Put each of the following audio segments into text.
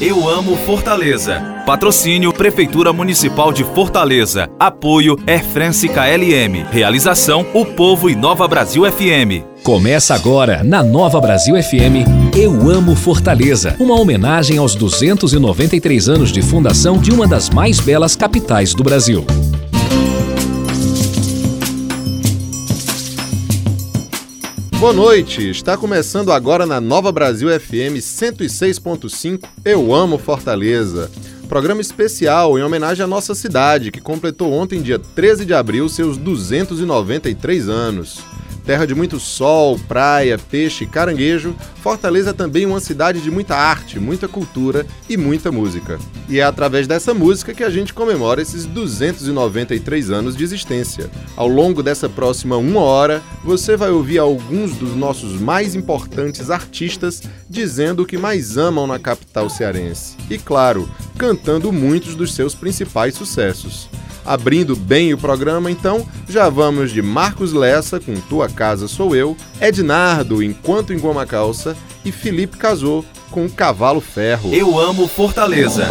Eu amo Fortaleza. Patrocínio Prefeitura Municipal de Fortaleza. Apoio Air France KLM. Realização O Povo e Nova Brasil FM. Começa agora, na Nova Brasil FM, Eu Amo Fortaleza, uma homenagem aos 293 anos de fundação de uma das mais belas capitais do Brasil. Boa noite, está começando agora na Nova Brasil FM 106.5 Eu Amo Fortaleza. Programa especial em homenagem à nossa cidade, que completou ontem, dia 13 de abril, seus 293 anos. Terra de muito sol, praia, peixe e caranguejo, Fortaleza é também uma cidade de muita arte, muita cultura e muita música. E é através dessa música que a gente comemora esses 293 anos de existência. Ao longo dessa próxima uma hora, você vai ouvir alguns dos nossos mais importantes artistas dizendo o que mais amam na capital cearense. E claro, cantando muitos dos seus principais sucessos. Abrindo bem o programa, então, já vamos de Marcos Lessa com Tua Casa Sou Eu, Ednardo Enquanto Engoma a Calça e Felipe Casou com Cavalo Ferro. Eu amo Fortaleza.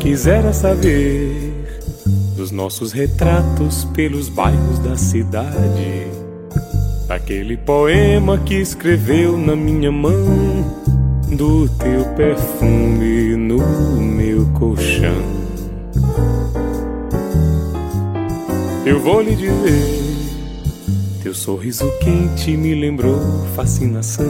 Quisera saber nossos retratos pelos bairros da cidade. Daquele poema que escreveu na minha mão, do teu perfume no meu colchão. Eu vou lhe dizer, teu sorriso quente me lembrou fascinação.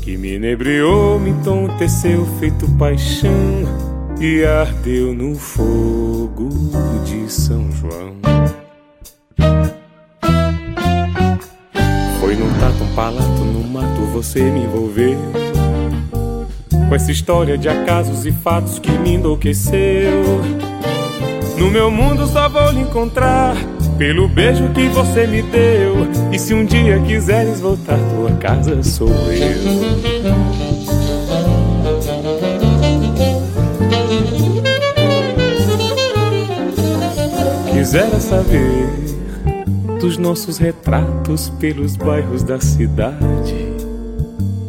Que me inebriou, me entonteceu feito paixão e ardeu no fogo de São João. Foi num tato, um palato, no mato você me envolveu. Com essa história de acasos e fatos que me enlouqueceu. No meu mundo só vou lhe encontrar pelo beijo que você me deu. E se um dia quiseres voltar, tua casa sou eu. Quisera saber dos nossos retratos pelos bairros da cidade.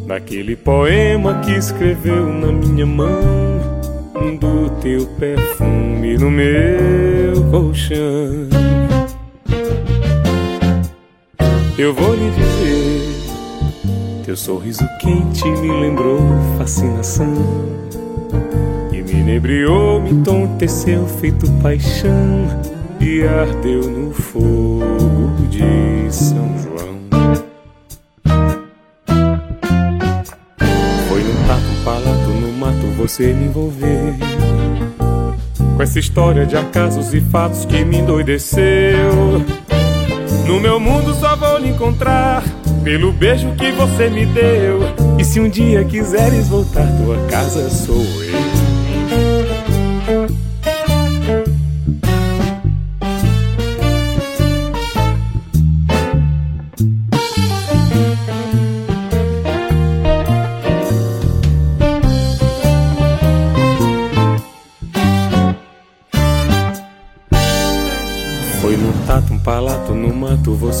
Daquele poema que escreveu na minha mão, do teu perfume no meu colchão. Eu vou lhe dizer, teu sorriso quente me lembrou fascinação. E me inebriou, me entonteceu feito paixão e ardeu no fogo de São João. Foi num tato, palato, no mato você me envolveu. Com essa história de acasos e fatos que me endoideceu. No meu mundo só vou lhe encontrar pelo beijo que você me deu. E se um dia quiseres voltar, tua casa sou eu.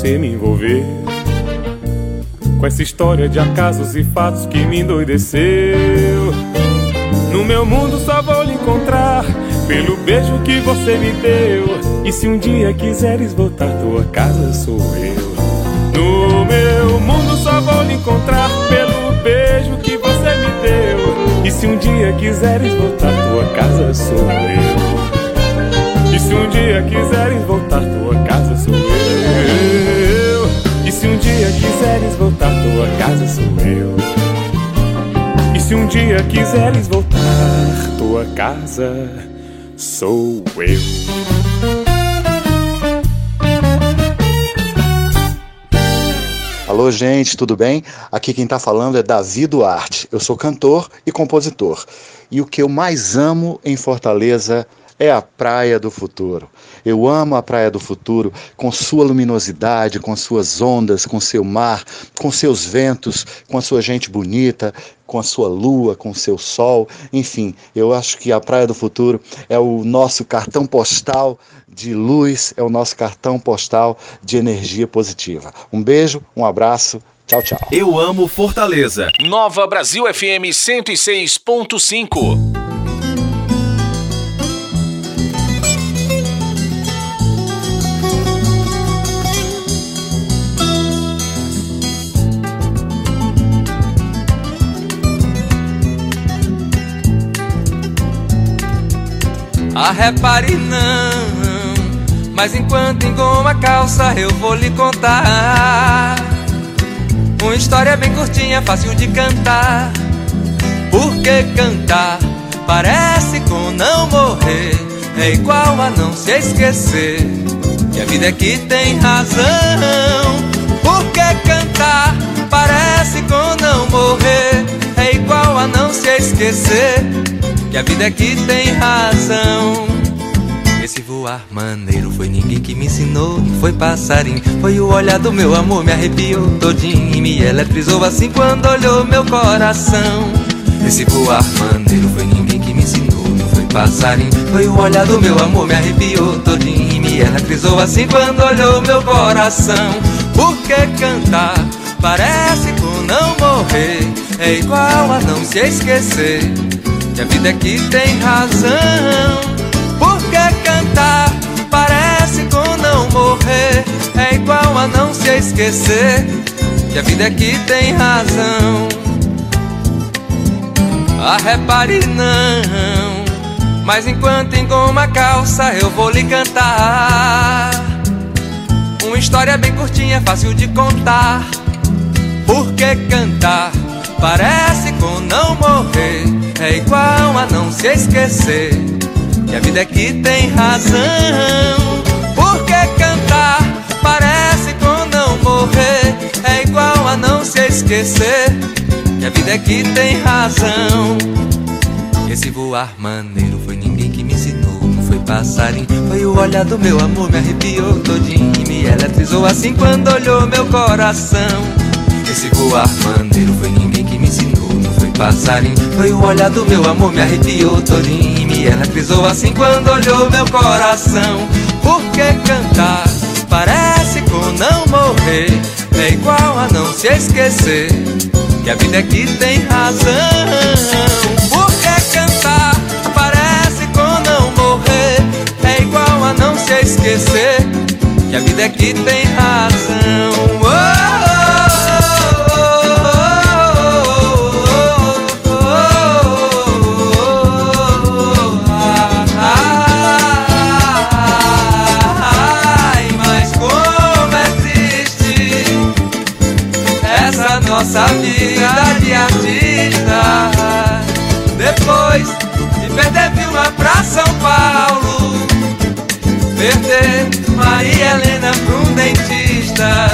Você me envolver. Com essa história de acasos e fatos que me endoideceu. No meu mundo só vou lhe encontrar Pelo beijo que você me deu. E se um dia quiseres voltar, tua casa sou eu. No meu mundo só vou lhe encontrar Pelo beijo que você me deu. E se um dia quiseres voltar, tua casa sou eu. E se um dia quiseres voltar, dia quiseres voltar, tua casa sou eu. E se um dia quiseres voltar, tua casa sou eu. Alô, gente, tudo bem? Aqui quem está falando é Davi Duarte. Eu sou cantor e compositor. E o que eu mais amo em Fortaleza é a Praia do Futuro. Eu amo a Praia do Futuro com sua luminosidade, com suas ondas, com seu mar, com seus ventos, com a sua gente bonita, com a sua lua, com o seu sol. Enfim, eu acho que a Praia do Futuro é o nosso cartão postal de luz, é o nosso cartão postal de energia positiva. Um beijo, um abraço. Tchau, tchau. Eu amo Fortaleza. Nova Brasil FM 106.5. Ah, repare não, mas enquanto engoma a calça eu vou lhe contar. Uma história bem curtinha, fácil de cantar. Porque cantar? Parece com não morrer. É igual a não se esquecer. Que a vida é que tem razão. Porque cantar? Parece com não morrer. É igual a não se esquecer que a vida é que tem razão. Esse voar maneiro foi ninguém que me ensinou, foi passarinho, foi o olhar do meu amor, me arrepiou todinho e me eletrizou assim quando olhou meu coração. Esse voar maneiro foi ninguém que me ensinou, não foi passarinho, foi o olhar do meu amor, me arrepiou todinho e me eletrizou assim quando olhou meu coração. Porque cantar parece com não morrer, é igual a não se esquecer que a vida que tem razão. Porque cantar parece com não morrer, é igual a não se esquecer que a vida que tem razão. Ah, repare não, mas enquanto engoma a calça eu vou lhe cantar. Uma história bem curtinha, fácil de contar. Porque cantar parece com não morrer, é igual a não se esquecer que a vida é que tem razão. Porque cantar parece com não morrer, é igual a não se esquecer que a vida é que tem razão. Esse voar maneiro foi ninguém que me ensinou, não foi passarinho, foi o olhar do meu amor, me arrepiou todinho e me eletrizou assim quando olhou meu coração. Esse voar maneiro foi ninguém que me ensinou, passarinho. Foi o olhar do meu amor, me arrepiou todinho e me eletrizou assim quando olhou meu coração. Porque cantar parece com não morrer, é igual a não se esquecer que a vida que tem razão. Porque cantar parece com não morrer, é igual a não se esquecer que a vida que tem razão. Nossa vida de artista. Depois de perder Vilma pra São Paulo, perder Maria Helena pra um dentista.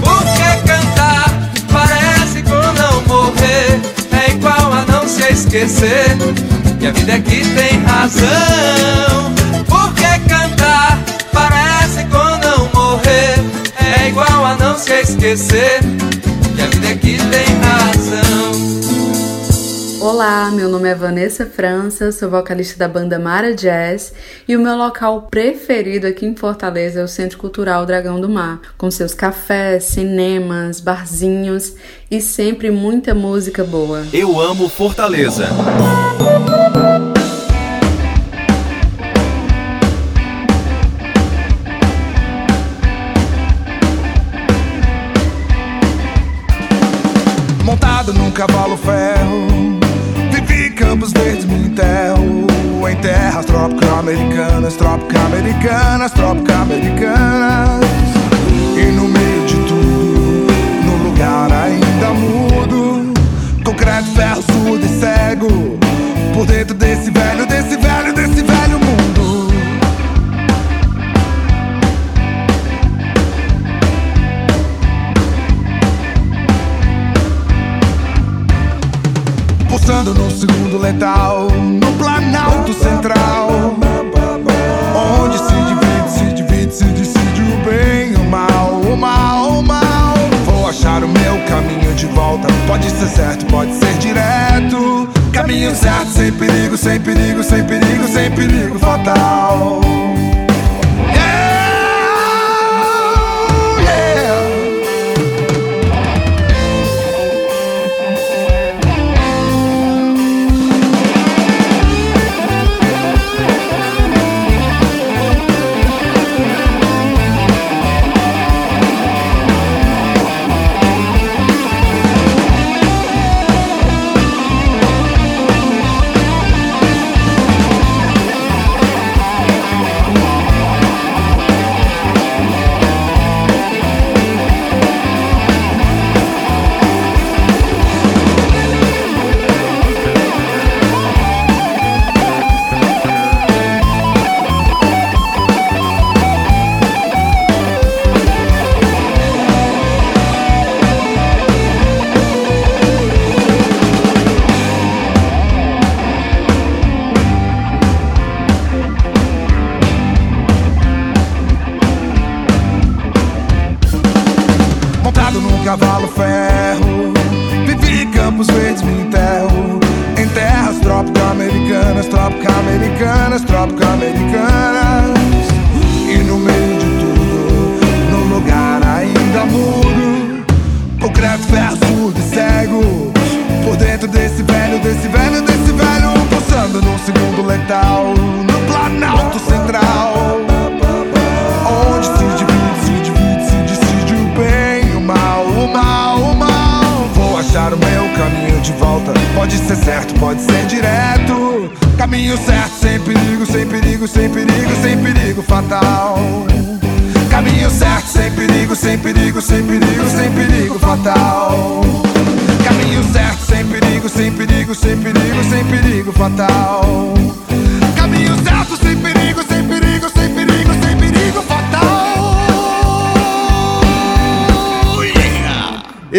Porque cantar parece com não morrer, é igual a não se esquecer que a vida é que tem razão. Porque cantar parece com não morrer, é igual a não se esquecer que a vida aqui tem razão. Olá, meu nome é Vanessa França, sou vocalista da banda Mara Jazz e o meu local preferido aqui em Fortaleza é o Centro Cultural Dragão do Mar, com seus cafés, cinemas, barzinhos e sempre muita música boa. Eu amo Fortaleza. Cavalo ferro Vivi campos verdes, militerro Em terras trópico-americanas Trópico-americanas, trópico-americanas E no meio de tudo No lugar ainda mudo Concreto, ferro, surdo e cego Por dentro desse velho, desse velho, desse velho Pensando num segundo letal No planalto central. Onde se divide, se divide, se decide o bem o mal O mal, o mal. Vou achar o meu caminho de volta. Pode ser certo, pode ser direto. Caminho certo, sem perigo, sem perigo, sem perigo, sem perigo fatal.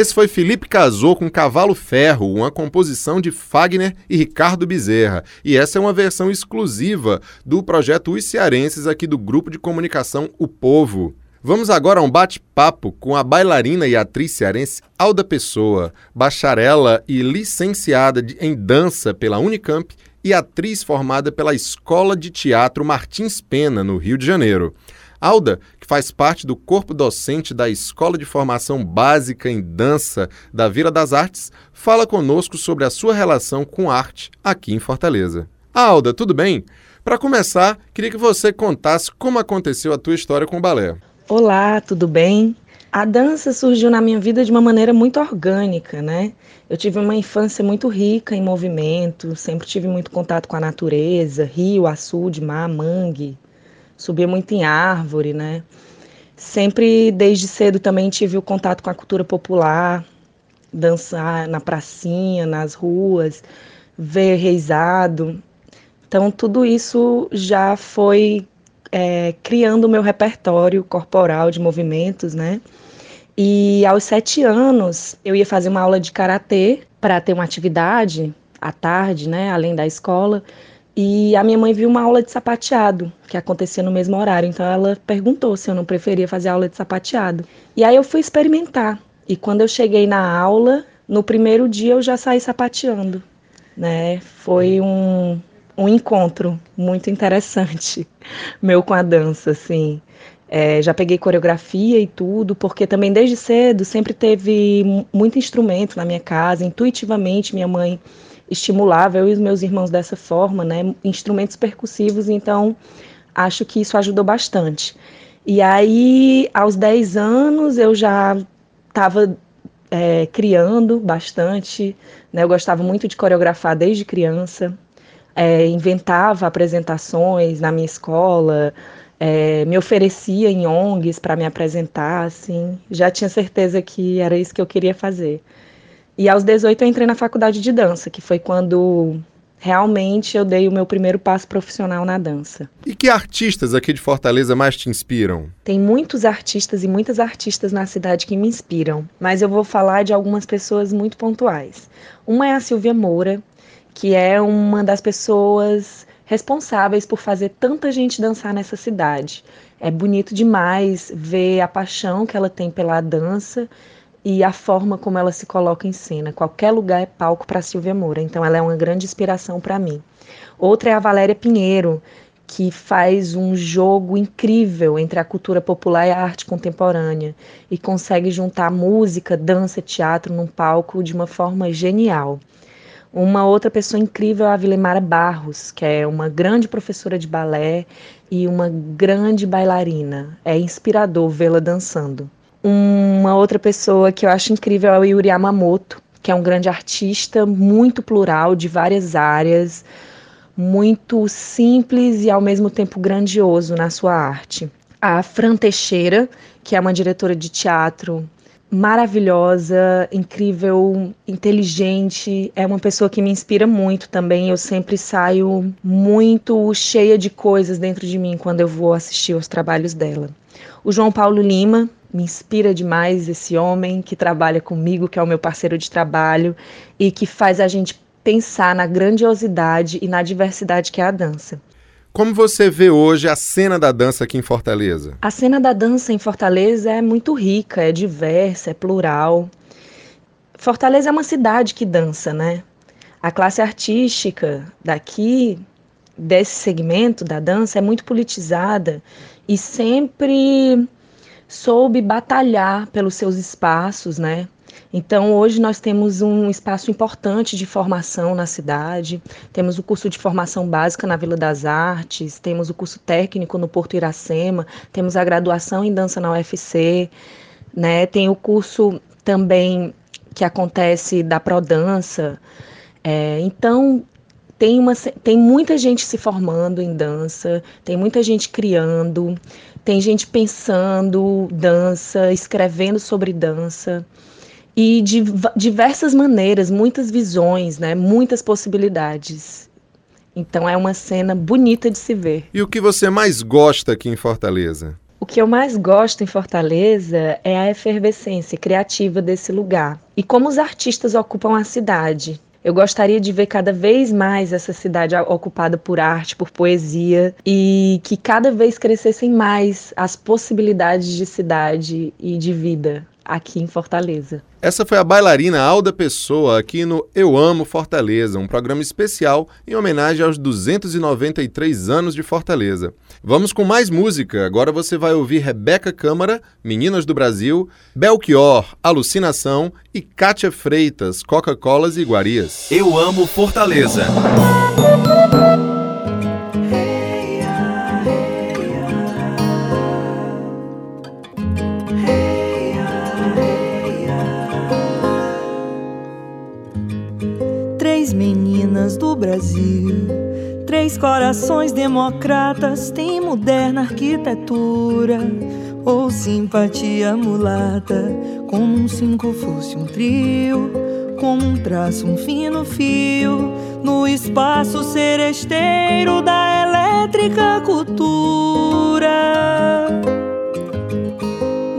Esse foi Felipe Casou com Cavalo Ferro, uma composição de Fagner e Ricardo Bezerra. E essa é uma versão exclusiva do projeto Os Cearenses aqui do grupo de comunicação O Povo. Vamos agora a um bate-papo com a bailarina e atriz cearense Alda Pessoa, bacharela e licenciada em dança pela Unicamp e atriz formada pela Escola de Teatro Martins Pena, no Rio de Janeiro. Alda, que faz parte do corpo docente da Escola de Formação Básica em Dança da Vila das Artes, fala conosco sobre a sua relação com arte aqui em Fortaleza. Alda, tudo bem? Para começar, queria que você contasse como aconteceu a tua história com o balé. Olá, tudo bem? A dança surgiu na minha vida de uma maneira muito orgânica, né? Eu tive uma infância muito rica em movimento, sempre tive muito contato com a natureza, rio, açude, mar, mangue, subia muito em árvore, né? Sempre, desde cedo, também tive o contato com a cultura popular, dançar na pracinha, nas ruas, ver reizado. Então, tudo isso já foi é, criando o meu repertório corporal de movimentos, né? E aos sete anos, eu ia fazer uma aula de karatê para ter uma atividade à tarde, né? Além da escola. E a minha mãe viu uma aula de sapateado, que acontecia no mesmo horário. Então ela perguntou se eu não preferia fazer aula de sapateado. E aí eu fui experimentar. E quando eu cheguei na aula, no primeiro dia eu já saí sapateando. Né? Foi um, um encontro muito interessante meu com a dança, assim. É, já peguei coreografia e tudo, porque também desde cedo sempre teve muito instrumento na minha casa. Intuitivamente, minha mãe estimulava eu e os meus irmãos dessa forma, né? Instrumentos percussivos, então acho que isso ajudou bastante. E aí, aos 10 anos, eu já estava é, criando bastante, né? Eu gostava muito de coreografar desde criança, é, inventava apresentações na minha escola, é, me oferecia em ONGs para me apresentar, assim, já tinha certeza que era isso que eu queria fazer. E aos 18 eu entrei na faculdade de dança, que foi quando realmente eu dei o meu primeiro passo profissional na dança. E que artistas aqui de Fortaleza mais te inspiram? Tem muitos artistas e muitas artistas na cidade que me inspiram, mas eu vou falar de algumas pessoas muito pontuais. Uma é a Silvia Moura, que é uma das pessoas responsáveis por fazer tanta gente dançar nessa cidade. É bonito demais ver a paixão que ela tem pela dança e a forma como ela se coloca em cena. Qualquer lugar é palco para Silvia Moura, então ela é uma grande inspiração para mim. Outra é a Valéria Pinheiro, que faz um jogo incrível entre a cultura popular e a arte contemporânea e consegue juntar música, dança, teatro num palco de uma forma genial. Uma outra pessoa incrível é a Vilemara Barros, que é uma grande professora de balé e uma grande bailarina. É inspirador vê-la dançando. Uma outra pessoa que eu acho incrível é o Yuri Yamamoto, que é um grande artista muito plural, de várias áreas, muito simples e ao mesmo tempo grandioso na sua arte. A Fran Teixeira, que é uma diretora de teatro maravilhosa, incrível, inteligente, é uma pessoa que me inspira muito também. Eu sempre saio muito cheia de coisas dentro de mim quando eu vou assistir aos trabalhos dela. O João Paulo Lima me inspira demais esse homem que trabalha comigo, que é o meu parceiro de trabalho e que faz a gente pensar na grandiosidade e na diversidade que é a dança. Como você vê hoje a cena da dança aqui em Fortaleza? A cena da dança em Fortaleza é muito rica, é diversa, é plural. Fortaleza é uma cidade que dança, né? A classe artística daqui, desse segmento da dança, é muito politizada e sempre soube batalhar pelos seus espaços, né? Então, hoje nós temos um espaço importante de formação na cidade. Temos o curso de formação básica na Vila das Artes, temos o curso técnico no Porto Iracema, temos a graduação em dança na UFC, né? Tem o curso também que acontece da Prodança. É, então, tem, uma, tem muita gente se formando em dança, tem muita gente criando, tem gente pensando dança, escrevendo sobre dança e de diversas maneiras, muitas visões, né, muitas possibilidades. Então é uma cena bonita de se ver. E o que você mais gosta aqui em Fortaleza? O que eu mais gosto em Fortaleza é a efervescência criativa desse lugar e como os artistas ocupam a cidade. Eu gostaria de ver cada vez mais essa cidade ocupada por arte, por poesia e que cada vez crescessem mais as possibilidades de cidade e de vida aqui em Fortaleza. Essa foi a bailarina Alda Pessoa aqui no Eu Amo Fortaleza, um programa especial em homenagem aos 293 anos de Fortaleza. Vamos com mais música. Agora você vai ouvir Rebeca Câmara, Meninas do Brasil, Belchior, Alucinação e Kátia Freitas, Coca-Colas e Iguarias. Eu Amo Fortaleza. Do Brasil. Três corações democratas têm moderna arquitetura. Ou simpatia mulata, como um cinco fosse um trio, como um traço, um fino fio, no espaço seresteiro da elétrica cultura.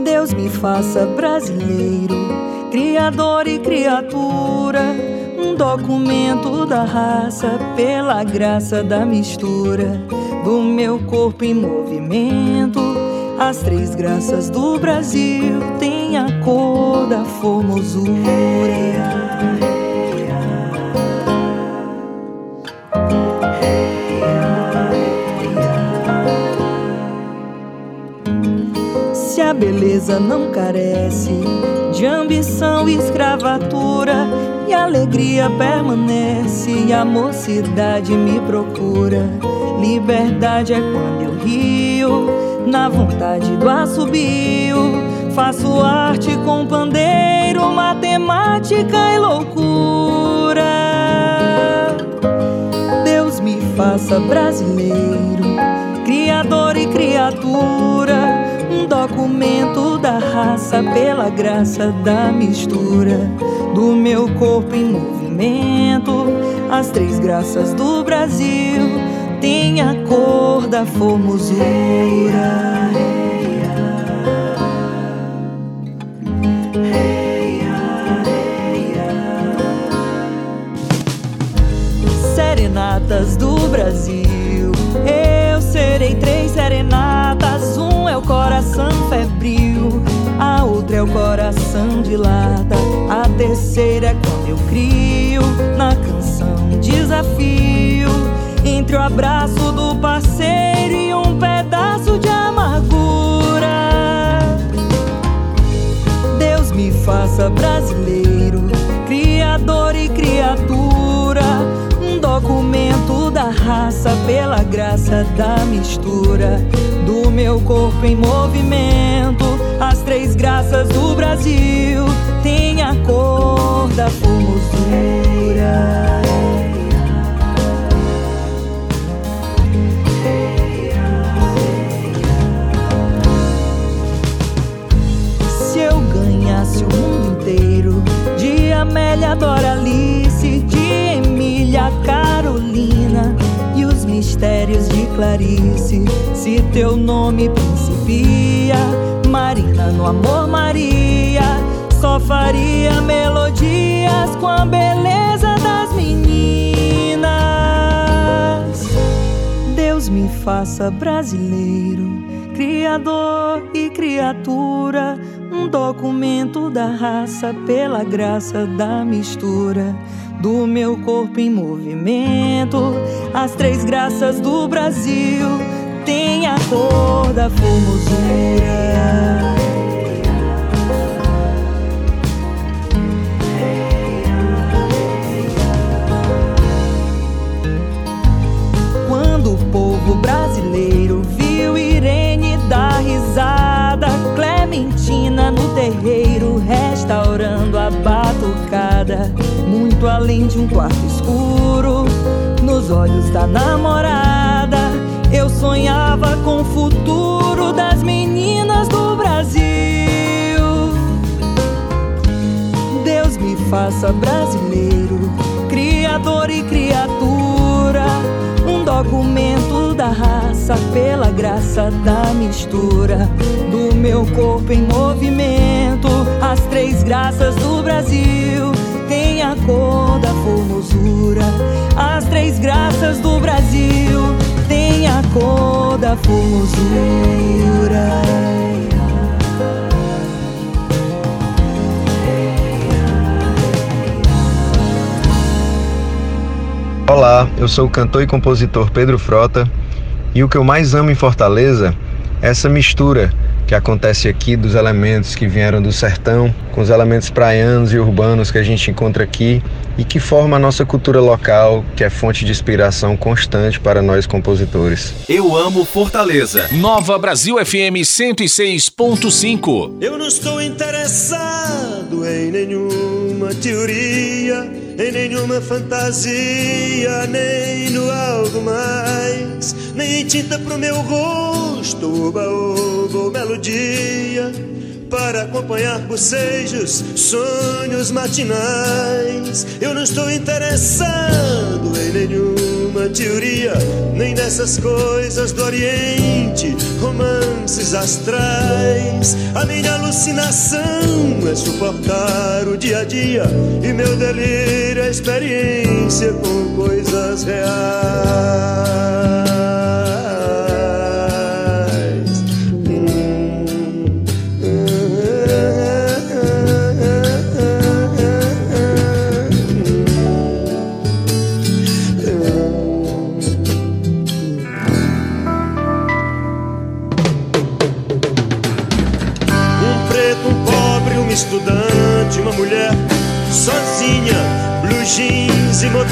Deus me faça brasileiro, criador e criatura um documento da raça pela graça da mistura do meu corpo em movimento. As três graças do Brasil têm a cor da formosura. Se a beleza não carece de ambição e escravatura, e a alegria permanece e a mocidade me procura. Liberdade é quando eu rio, na vontade do assobio. Faço arte com pandeiro, matemática e loucura. Deus me faça brasileiro, criador e criatura um documento da raça pela graça da mistura do meu corpo em movimento. As três graças do Brasil têm a cor da formosura. Serenatas do Brasil, eu serei três serenatas. Um é o coração febril, a outra é meu coração dilata. A terceira é quando eu crio na canção desafio entre o abraço do parceiro e um pedaço de amargura. Deus me faça brasileiro, pela graça da mistura do meu corpo em movimento. As três graças do Brasil têm a cor da formosura. Se eu ganhasse o mundo inteiro, de Amélia Doralice, de mistérios de Clarice, se teu nome principia, Marina no amor Maria, só faria melodias com a beleza das meninas. Deus me faça brasileiro, criador e criatura, um documento da raça pela graça da mistura do meu corpo em movimento. As três graças do Brasil têm a cor da formosura. Quando o povo brasileiro viu Irene dar risada, no terreiro restaurando a batucada, muito além de um quarto escuro, nos olhos da namorada, eu sonhava com o futuro das meninas do Brasil. Deus me faça brasileiro, criador e criatura, um documento da raça pela graça da mistura do meu corpo em movimento. As três graças do Brasil têm a cor da formosura. As três graças do Brasil têm a cor da formosura. Olá, eu sou o cantor e compositor Pedro Frota e o que eu mais amo em Fortaleza é essa mistura que acontece aqui dos elementos que vieram do sertão com os elementos praianos e urbanos que a gente encontra aqui e que forma a nossa cultura local, que é fonte de inspiração constante para nós compositores. Eu amo Fortaleza. Nova Brasil FM 106.5. Eu não estou interessado em nenhuma teoria, em nenhuma fantasia, nem no algo mais, nem em tinta pro meu rosto, oba, oba, ou melodia, para acompanhar bocejos, sonhos matinais. Eu não estou interessado em nenhuma teoria, nem nessas coisas do Oriente, romances astrais. A minha alucinação é suportar o dia a dia e meu delírio é experiência com coisas reais.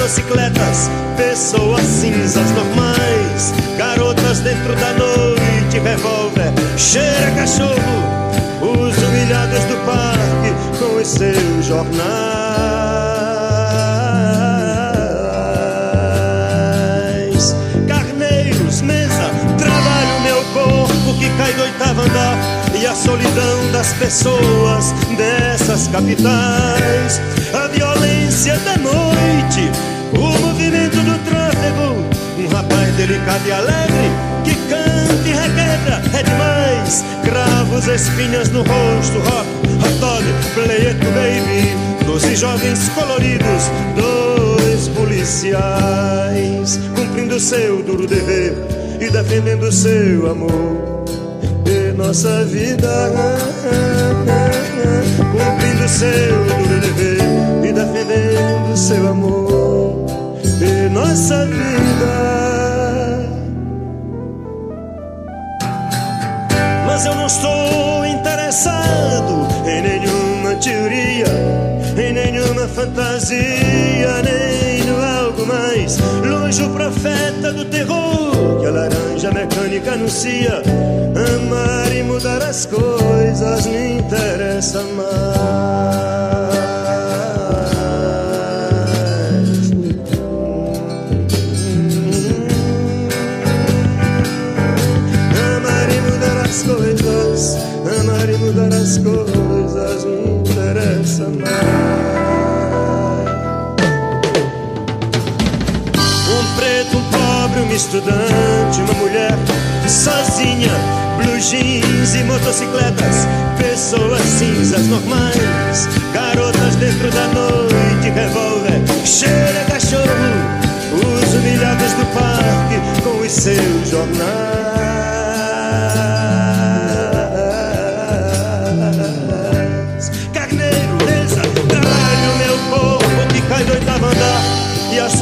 Motocicletas, pessoas cinzas normais, garotas dentro da noite, revólver, cheira cachorro, os humilhados do parque com os seus jornais. Carneiros, mesa, trabalho meu corpo que cai do oitavo andar e a solidão das pessoas dessas capitais, a violência da noite, o movimento do tráfego, um rapaz delicado e alegre que canta e requebra, é demais, cravos, espinhas no rosto, rock, hot dog, it baby, doze jovens coloridos, dois policiais, cumprindo seu duro dever e defendendo seu amor. nossa vida, cumprindo seu duro dever e defendendo seu amor nossa vida. Mas eu não estou interessado em nenhuma teoria, em nenhuma fantasia, nem no algo mais longe o profeta do terror que a laranja mecânica anuncia. Amar e mudar as coisas me interessa mais. Coisas me interessa mais. Um preto, um pobre, um estudante, uma mulher sozinha, blue jeans e motocicletas, pessoas cinzas normais, garotas dentro da noite, revólver, cheira cachorro, os humilhados do parque com os seus jornais.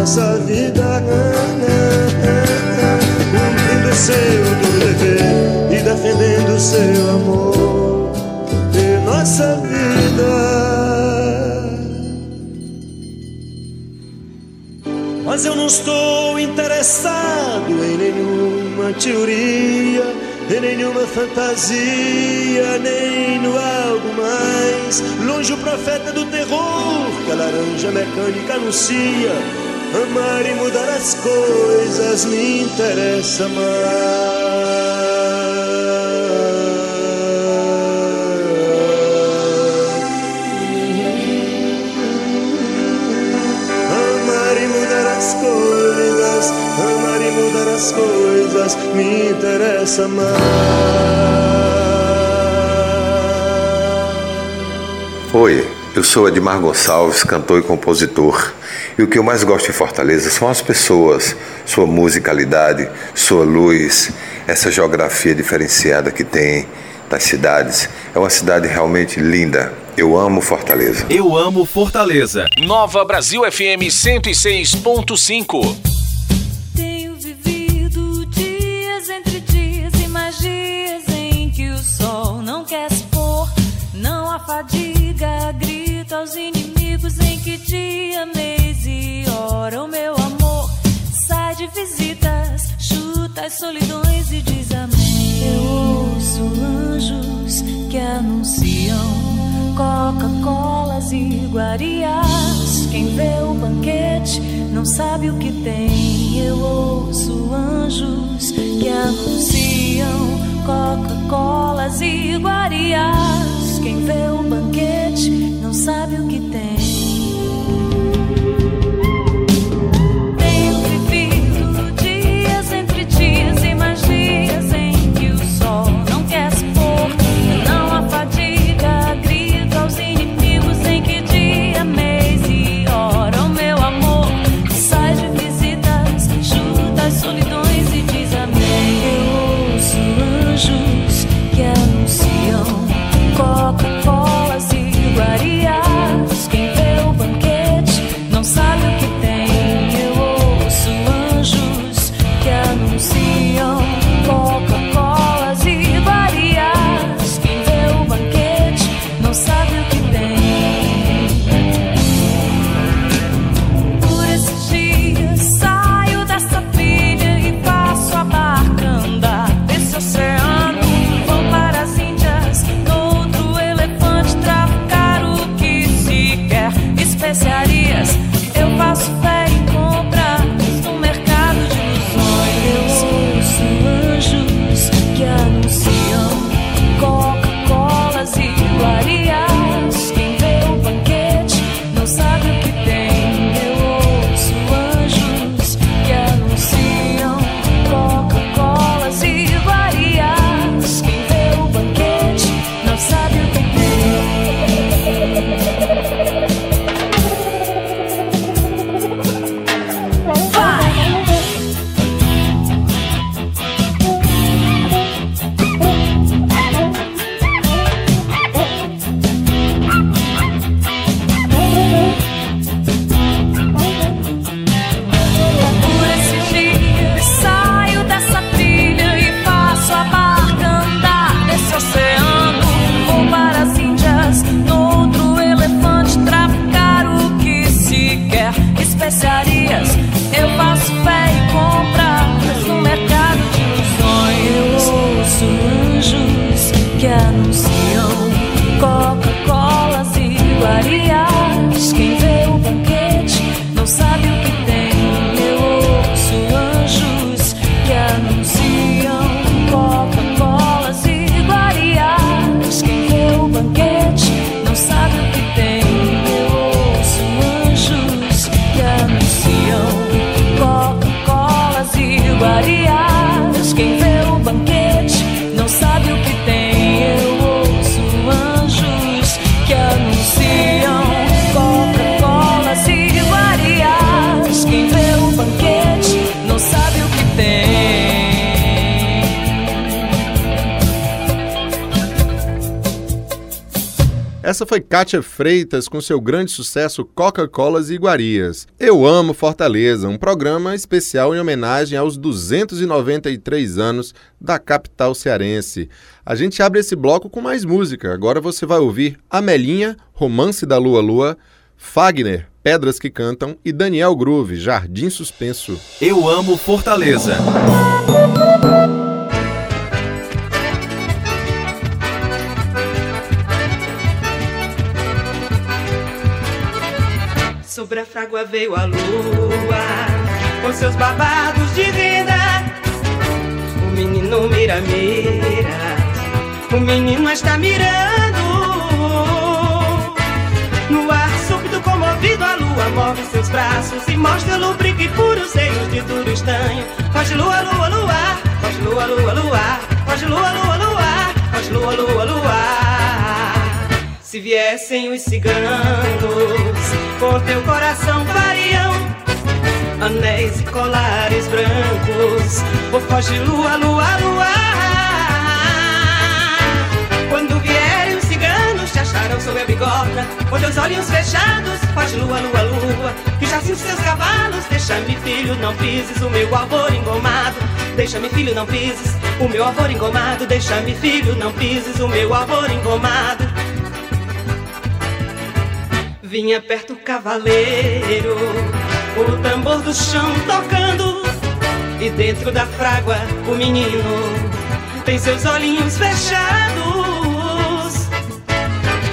nossa vida cumprindo seu dever e defendendo seu amor e nossa vida. Mas eu não estou interessado em nenhuma teoria, em nenhuma fantasia, nem no algo mais. Longe o profeta do terror que a laranja mecânica anuncia. Amar e mudar as coisas me interessa mais. Amar e mudar as coisas, amar e mudar as coisas me interessa mais. Eu sou Edmar Gonçalves, cantor e compositor. E o que eu mais gosto em Fortaleza são as pessoas, sua musicalidade, sua luz, essa geografia diferenciada que tem das cidades. É uma cidade realmente linda. Eu amo Fortaleza. Eu amo Fortaleza. Nova Brasil FM 106.5. chuta as solidões e diz amém. Eu ouço anjos que anunciam Coca-Colas e iguarias. Quem vê o banquete não sabe o que tem. Eu ouço anjos que anunciam Coca-Colas e iguarias. Quem vê o banquete não sabe o que tem. sim Essa foi Kátia Freitas com seu grande sucesso Coca-Colas e Iguarias. Eu Amo Fortaleza, um programa especial em homenagem aos 293 anos da capital cearense. A gente abre esse bloco com mais música. Agora você vai ouvir Amelinha, Romance da Lua Lua, Fagner, Pedras que Cantam e Daniel Groove, Jardim Suspenso. Eu Amo Fortaleza. Sobre a frágua veio a lua, com seus babados de vida. O menino mira, mira, o menino está mirando. No ar súbito, comovido, a lua move seus braços e mostra lubrique puro, seios de duro estanho. Foge lua, lua, lua, foge lua, lua, lua, foge lua, lua, lua, foge lua, lua, lua. Se viessem os ciganos com teu coração variam anéis e colares brancos, ou foge lua, lua, lua. Quando vierem os ciganos, te acharão sob a bigorna, com teus olhos fechados, foge lua, lua, lua. Que já sinto seus cavalos, deixa-me filho, não pises o meu avô engomado. Deixa-me filho, não pises o meu avô engomado. Deixa-me filho, não pises o meu avô engomado. Vinha perto o cavaleiro, o tambor do chão tocando. E dentro da frágua o menino tem seus olhinhos fechados.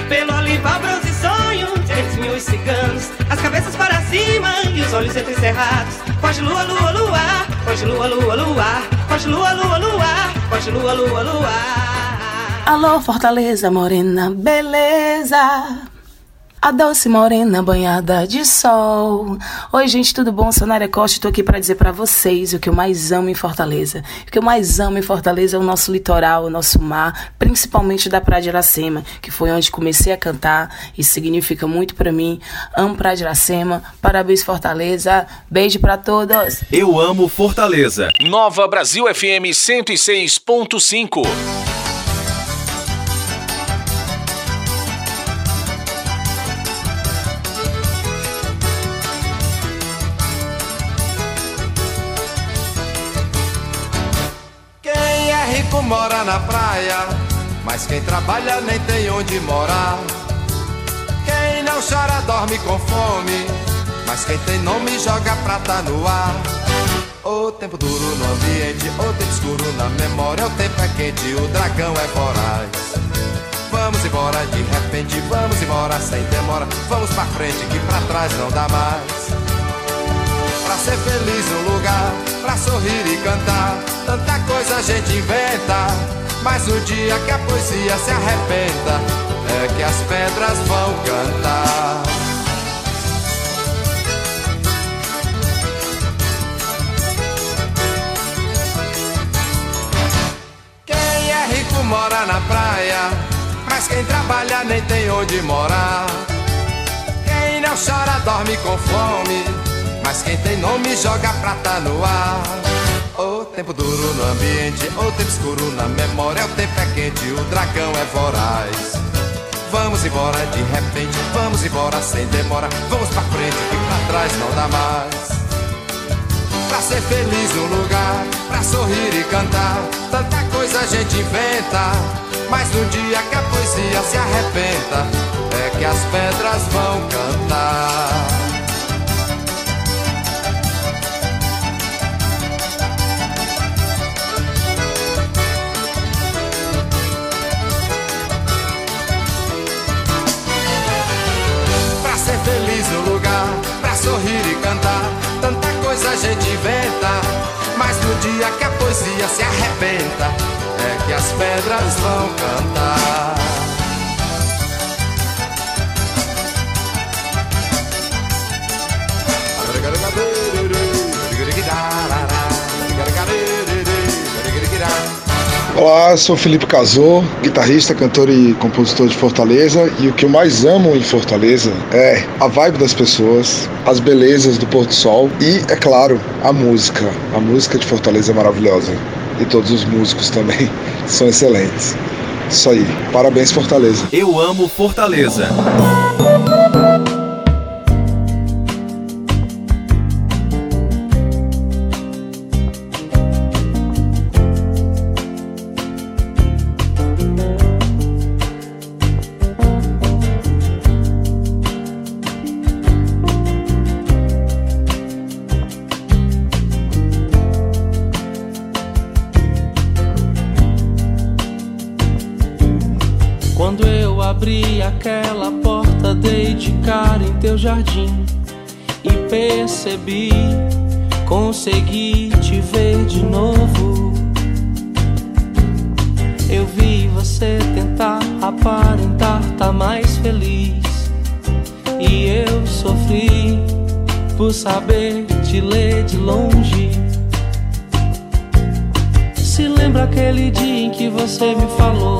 Pelo olival, bronze sonho, desviam os ciganos, as cabeças para cima e os olhos entrecerrados. Foge lua, lua, lua, foge lua, lua, lua, foge lua, lua, lua, foge lua, lua, lua. Alô, Fortaleza, morena, beleza. A doce morena banhada de sol. Oi, gente, tudo bom? Sou Nária Costa e tô aqui para dizer para vocês o que eu mais amo em Fortaleza. O que eu mais amo em Fortaleza é o nosso litoral, o nosso mar, principalmente da Praia de Iracema, que foi onde comecei a cantar e significa muito para mim. Amo Praia de Iracema. Parabéns, Fortaleza. Beijo para todos. Eu amo Fortaleza. Nova Brasil FM 106.5. praia, mas quem trabalha nem tem onde morar. Quem não chora dorme com fome, mas quem tem nome joga prata no ar. O tempo duro no ambiente, o tempo escuro na memória, o tempo é quente, o dragão é voraz. Vamos embora de repente, vamos embora sem demora, vamos pra frente que pra trás não dá mais. Ser feliz no lugar, pra sorrir e cantar, tanta coisa a gente inventa. Mas no dia que a poesia se arrebenta, é que as pedras vão cantar. Quem é rico mora na praia, mas quem trabalha nem tem onde morar. Quem não chora dorme com fome mas quem tem nome joga prata no ar. O tempo duro no ambiente, o tempo escuro na memória, o tempo é quente, o dragão é voraz. Vamos embora de repente, vamos embora sem demora, vamos pra frente que pra trás não dá mais. Pra ser feliz no lugar, pra sorrir e cantar, tanta coisa a gente inventa. Mas no dia que a poesia se arrebenta, é que as pedras vão cantar. A gente inventa, mas no dia que a poesia se arrebenta, é que as pedras vão cantar. Olá, sou Felipe Casor, guitarrista, cantor e compositor de Fortaleza. E o que eu mais amo em Fortaleza é a vibe das pessoas, as belezas do pôr do sol e, é claro, a música. A música de Fortaleza é maravilhosa. E todos os músicos também são excelentes. Isso aí. Parabéns, Fortaleza. Eu amo Fortaleza. Saber te ler de longe. Se lembra aquele dia em que você me falou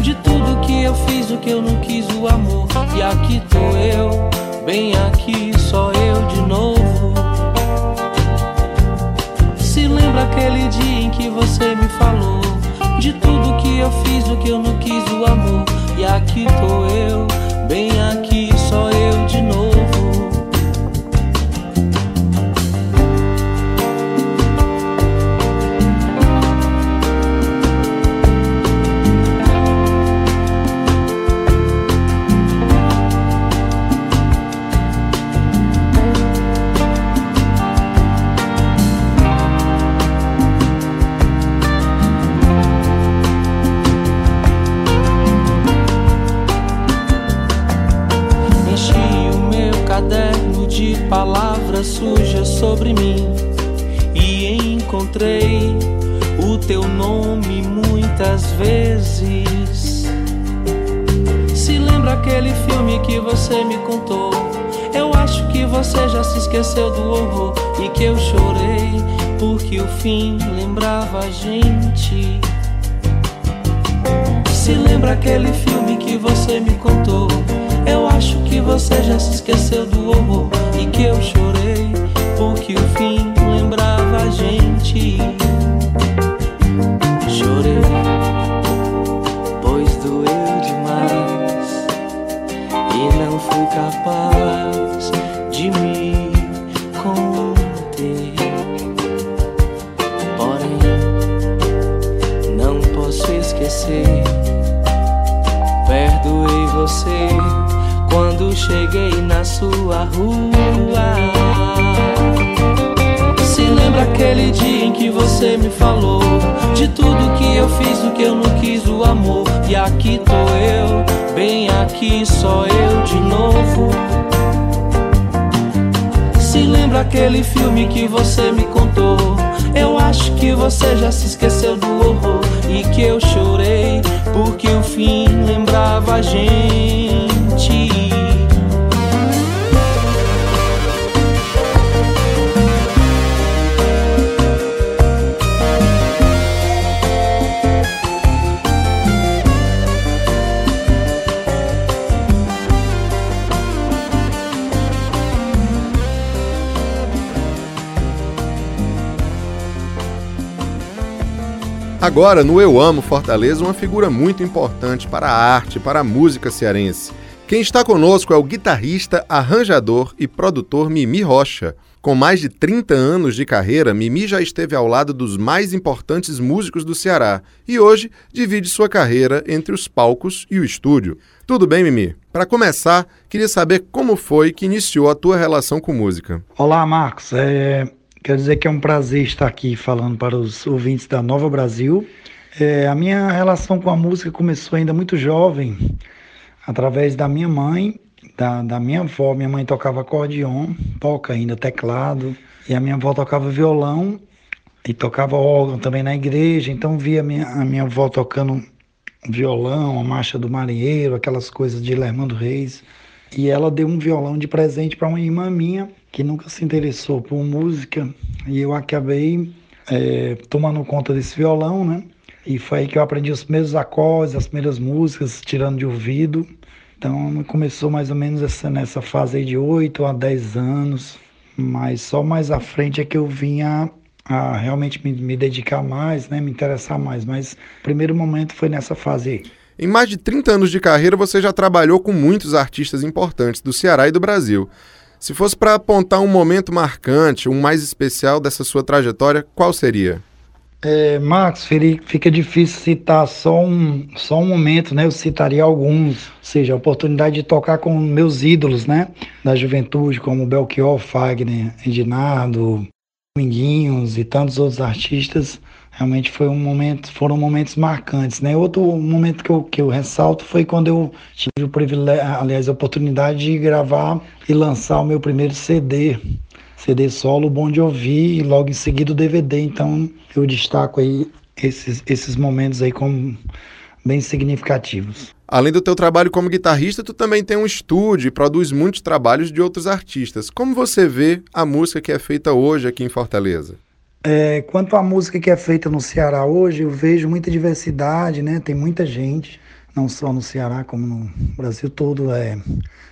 de tudo que eu fiz, o que eu não quis, o amor. E aqui tô eu, bem aqui, só eu de novo. Se lembra aquele dia em que você me falou de tudo que eu fiz, o que eu não quis, o amor. E aqui tô eu, bem aqui, só eu sujas sobre mim e encontrei o teu nome muitas vezes. Se lembra aquele filme que você me contou? Eu acho que você já se esqueceu do horror e que eu chorei porque o fim lembrava a gente. Se lembra aquele filme que você me contou? Eu acho que você já se esqueceu do horror e que eu chorei porque o fim lembrava a gente. Chorei, pois doeu demais e não fui capaz de me conter. Porém, não posso esquecer. Perdoei você quando cheguei na sua rua. Se lembra aquele dia em que você me falou de tudo que eu fiz, o que eu não quis, o amor. E aqui tô eu, bem aqui, só eu de novo. Se lembra aquele filme que você me contou? Eu acho que você já se esqueceu do horror e que eu chorei porque o fim lembrava a gente. Agora, no Eu Amo Fortaleza, uma figura muito importante para a arte, para a música cearense. Quem está conosco é o guitarrista, arranjador e produtor Mimi Rocha. Com mais de 30 anos de carreira, Mimi já esteve ao lado dos mais importantes músicos do Ceará e hoje divide sua carreira entre os palcos e o estúdio. Tudo bem, Mimi? Para começar, queria saber como foi que iniciou a tua relação com música. Olá, Marcos. É, quero dizer que é um prazer estar aqui falando para os ouvintes da Nova Brasil. É, a minha relação com a música começou ainda muito jovem, através da minha mãe, da, da minha avó. Minha mãe tocava acordeon, toca ainda teclado, e a minha avó tocava violão. e tocava órgão também na igreja, então via a minha, a minha avó tocando violão, a marcha do marinheiro, aquelas coisas de Lermando Reis. E ela deu um violão de presente para uma irmã minha que nunca se interessou por música e eu acabei é, tomando conta desse violão, né? E foi aí que eu aprendi os primeiros acordes, as primeiras músicas, tirando de ouvido. Então começou mais ou menos essa, nessa fase aí de 8 a 10 anos, mas só mais à frente é que eu vinha a realmente me, me dedicar mais, né, me interessar mais, mas o primeiro momento foi nessa fase aí. Em mais de 30 anos de carreira, você já trabalhou com muitos artistas importantes do Ceará e do Brasil. Se fosse para apontar um momento marcante, um mais especial dessa sua trajetória, qual seria? É, Max, fica difícil citar só um, só um momento, né? Eu citaria alguns, ou seja, a oportunidade de tocar com meus ídolos, né? Da juventude, como Belchior, Fagner, Edinardo, Minguinhos e tantos outros artistas realmente foi um momento, foram momentos marcantes, né? Outro momento que eu, que eu ressalto foi quando eu tive o privilégio, aliás, a oportunidade de gravar e lançar o meu primeiro CD, CD solo Bom de Ouvir e logo em seguida o DVD. Então eu destaco aí esses, esses momentos aí como bem significativos. Além do teu trabalho como guitarrista, tu também tem um estúdio e produz muitos trabalhos de outros artistas. Como você vê a música que é feita hoje aqui em Fortaleza? É, quanto à música que é feita no Ceará hoje, eu vejo muita diversidade, né? Tem muita gente, não só no Ceará, como no Brasil todo. É,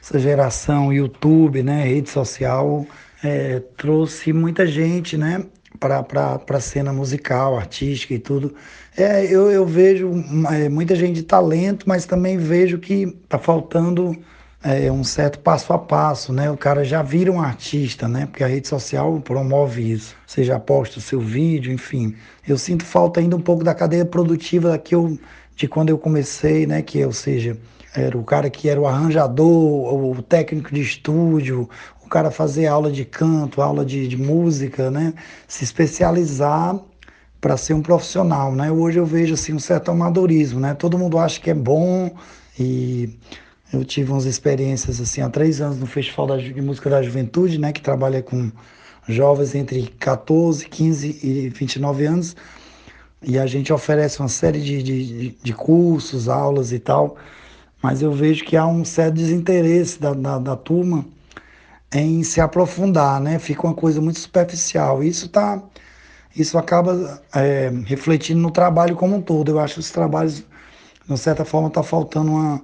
essa geração YouTube, né? Rede social, é, trouxe muita gente, né? Para a cena musical, artística e tudo. É, eu, eu vejo é, muita gente de talento, mas também vejo que está faltando é, um certo passo a passo, né? O cara já vira um artista, né? Porque a rede social promove isso. Você já posta o seu vídeo, enfim. Eu sinto falta ainda um pouco da cadeia produtiva que eu, de quando eu comecei, né? Que, ou seja, era o cara que era o arranjador, o técnico de estúdio, cara fazer aula de canto, aula de, de música, né? Se especializar para ser um profissional, né? Hoje eu vejo assim um certo amadorismo, né? Todo mundo acha que é bom e eu tive umas experiências assim há três anos no Festival de Música da Juventude, né, que trabalha com jovens entre 14, 15 e 29 anos. E a gente oferece uma série de, de, de cursos, aulas e tal. Mas eu vejo que há um certo desinteresse da, da, da turma em se aprofundar, né? Fica uma coisa muito superficial. Isso tá, isso acaba é, refletindo no trabalho como um todo. Eu acho que os trabalhos, de certa forma, está faltando uma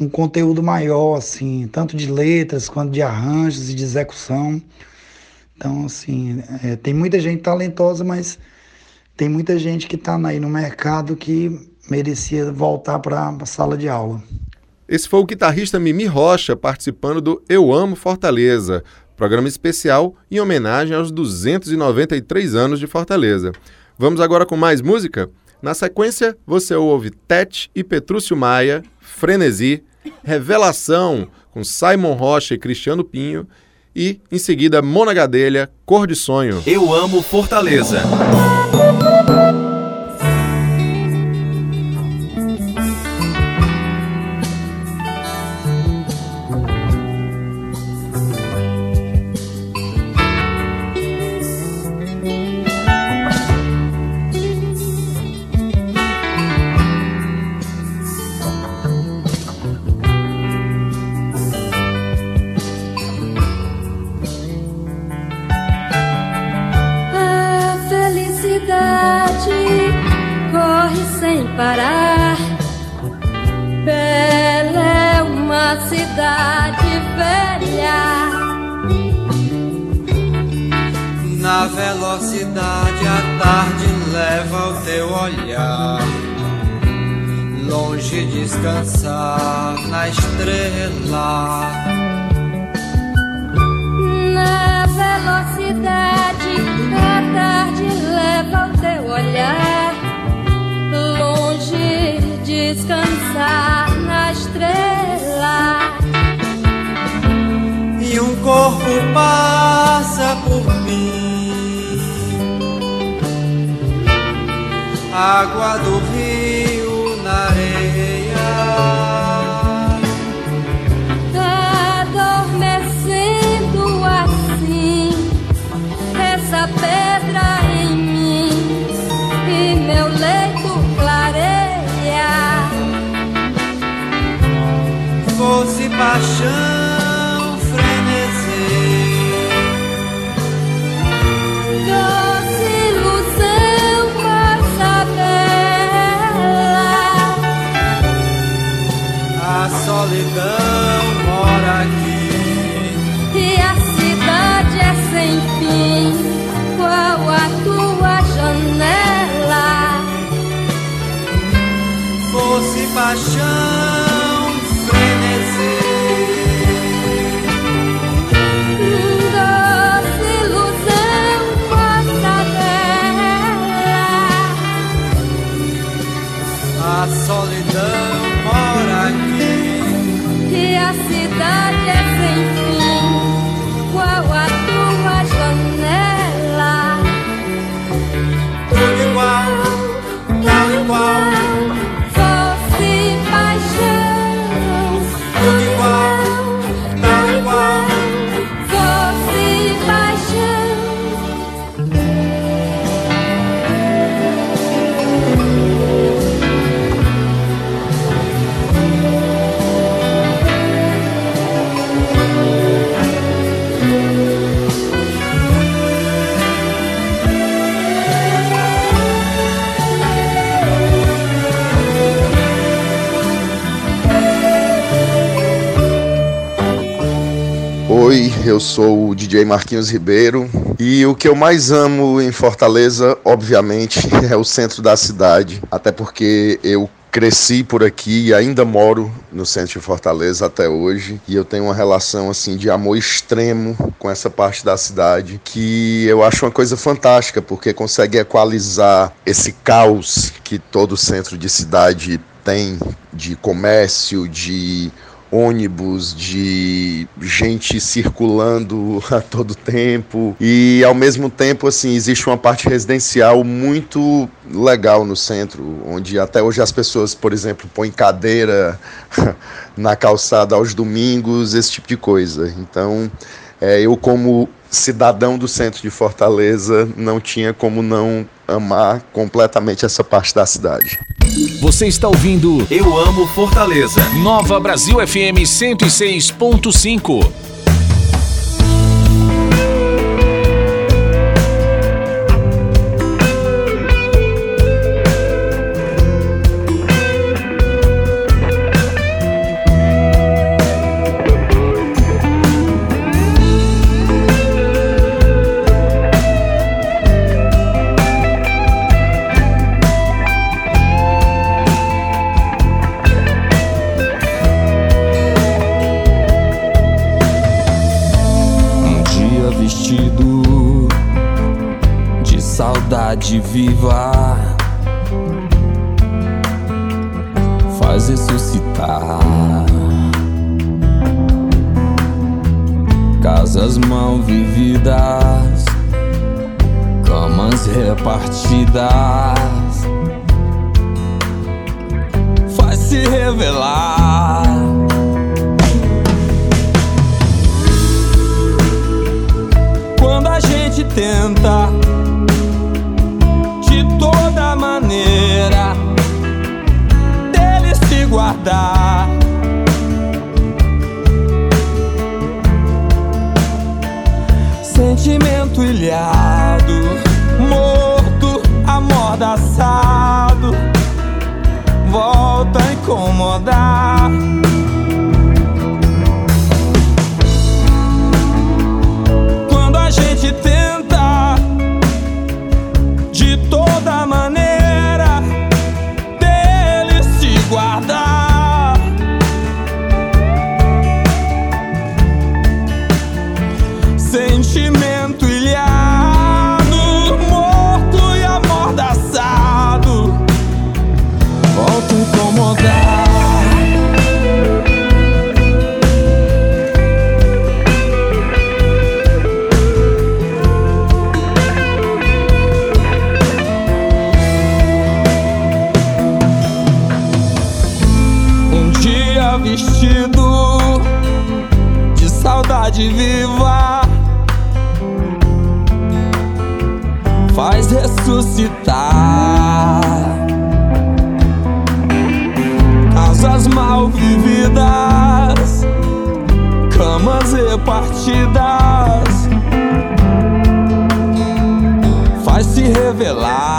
um conteúdo maior, assim, tanto de letras quanto de arranjos e de execução. Então, assim, é, tem muita gente talentosa, mas tem muita gente que está aí no mercado que merecia voltar para a sala de aula. Esse foi o guitarrista Mimi Rocha participando do Eu Amo Fortaleza, programa especial em homenagem aos 293 anos de Fortaleza. Vamos agora com mais música? Na sequência, você ouve Tete e Petrúcio Maia, Frenesi, Revelação, com Simon Rocha e Cristiano Pinho. E, em seguida, Mona Gadelha, Cor de Sonho. Eu amo Fortaleza. corpo passa por mim. Água do rio na areia. Tá adormecendo assim essa pedra em mim e meu leito clareia. Fosse paixão. Paixão, eu sou o DJ Marquinhos Ribeiro e o que eu mais amo em Fortaleza, obviamente, é o centro da cidade, até porque eu cresci por aqui e ainda moro no centro de Fortaleza até hoje. E eu tenho uma relação assim de amor extremo com essa parte da cidade que eu acho uma coisa fantástica porque consegue equalizar esse caos que todo centro de cidade tem de comércio, de ônibus, de gente circulando a todo tempo e ao mesmo tempo assim existe uma parte residencial muito legal no centro, onde até hoje as pessoas, por exemplo, põem cadeira na calçada aos domingos, esse tipo de coisa. Então, é, eu como cidadão do centro de Fortaleza não tinha como não amar completamente essa parte da cidade. Você está ouvindo Eu amo Fortaleza. Nova Brasil FM 106.5. saudade viva faz ressuscitar. Casas mal vividas, camas repartidas, faz se revelar. quando a gente tenta guardar. Sentimento ilhado, morto, amordaçado, volta a incomodar. partidas faz se revelar.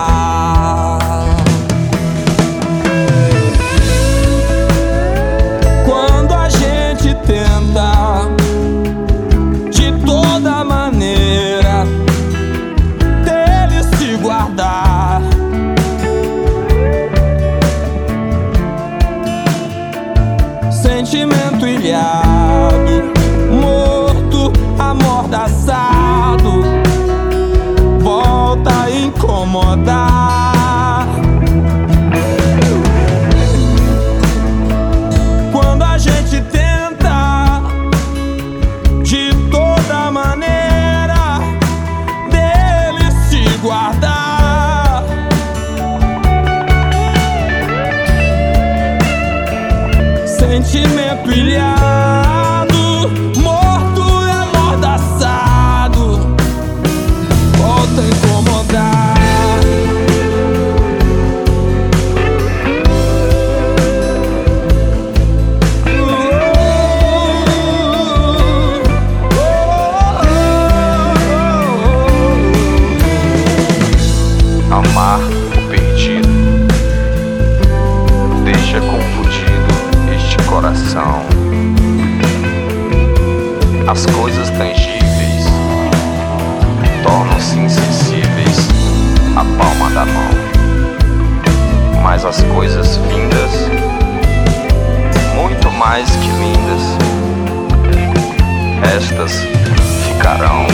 ficarão.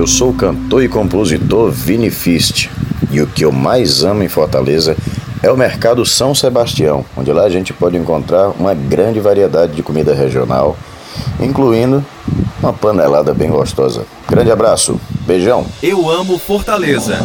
Eu sou o cantor e compositor Vini Fist e o que eu mais amo em Fortaleza é o Mercado São Sebastião, onde lá a gente pode encontrar uma grande variedade de comida regional, incluindo uma panelada bem gostosa. Grande abraço, beijão. Eu amo Fortaleza.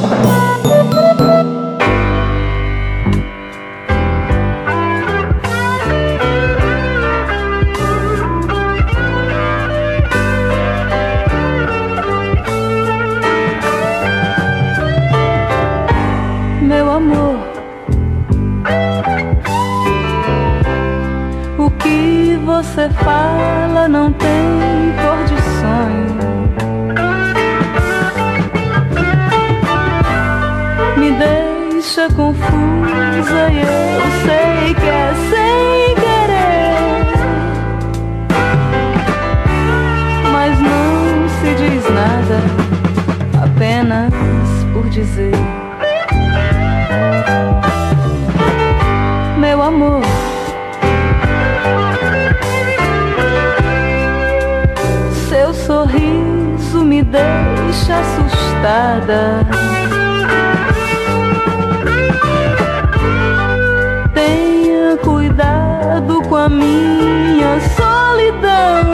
Tenha cuidado com a minha solidão.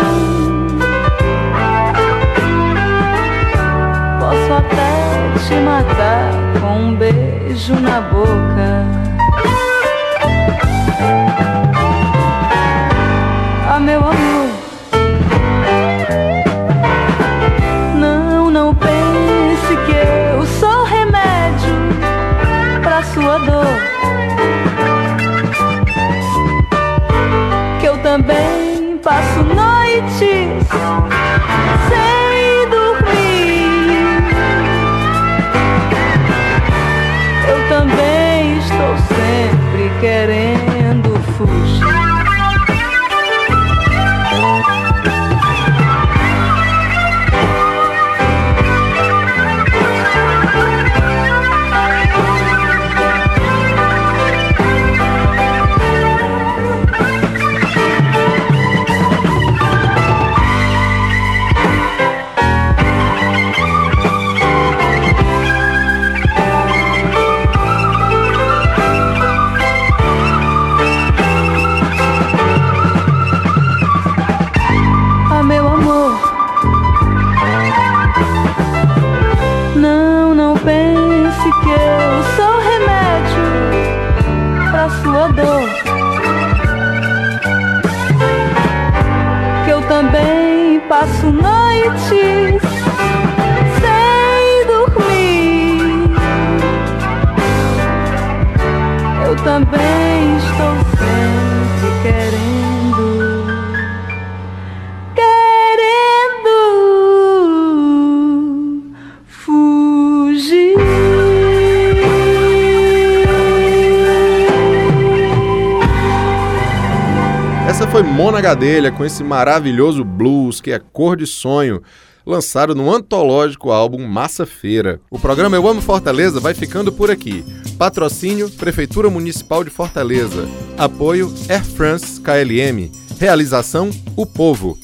Posso até te matar com um beijo na boca. Gadelha com esse maravilhoso blues que é Cor de Sonho, lançado no antológico álbum Massa Feira. O programa Eu Amo Fortaleza vai ficando por aqui. Patrocínio Prefeitura Municipal de Fortaleza. Apoio Air France KLM. Realização O Povo.